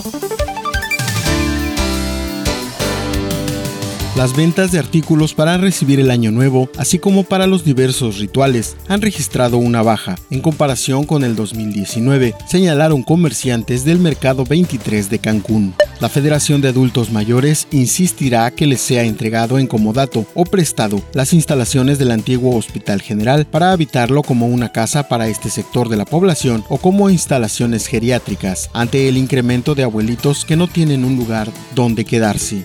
Thank you. Las ventas de artículos para recibir el año nuevo, así como para los diversos rituales, han registrado una baja en comparación con el 2019, señalaron comerciantes del mercado 23 de Cancún. La Federación de Adultos Mayores insistirá que les sea entregado en comodato o prestado las instalaciones del antiguo Hospital General para habitarlo como una casa para este sector de la población o como instalaciones geriátricas ante el incremento de abuelitos que no tienen un lugar donde quedarse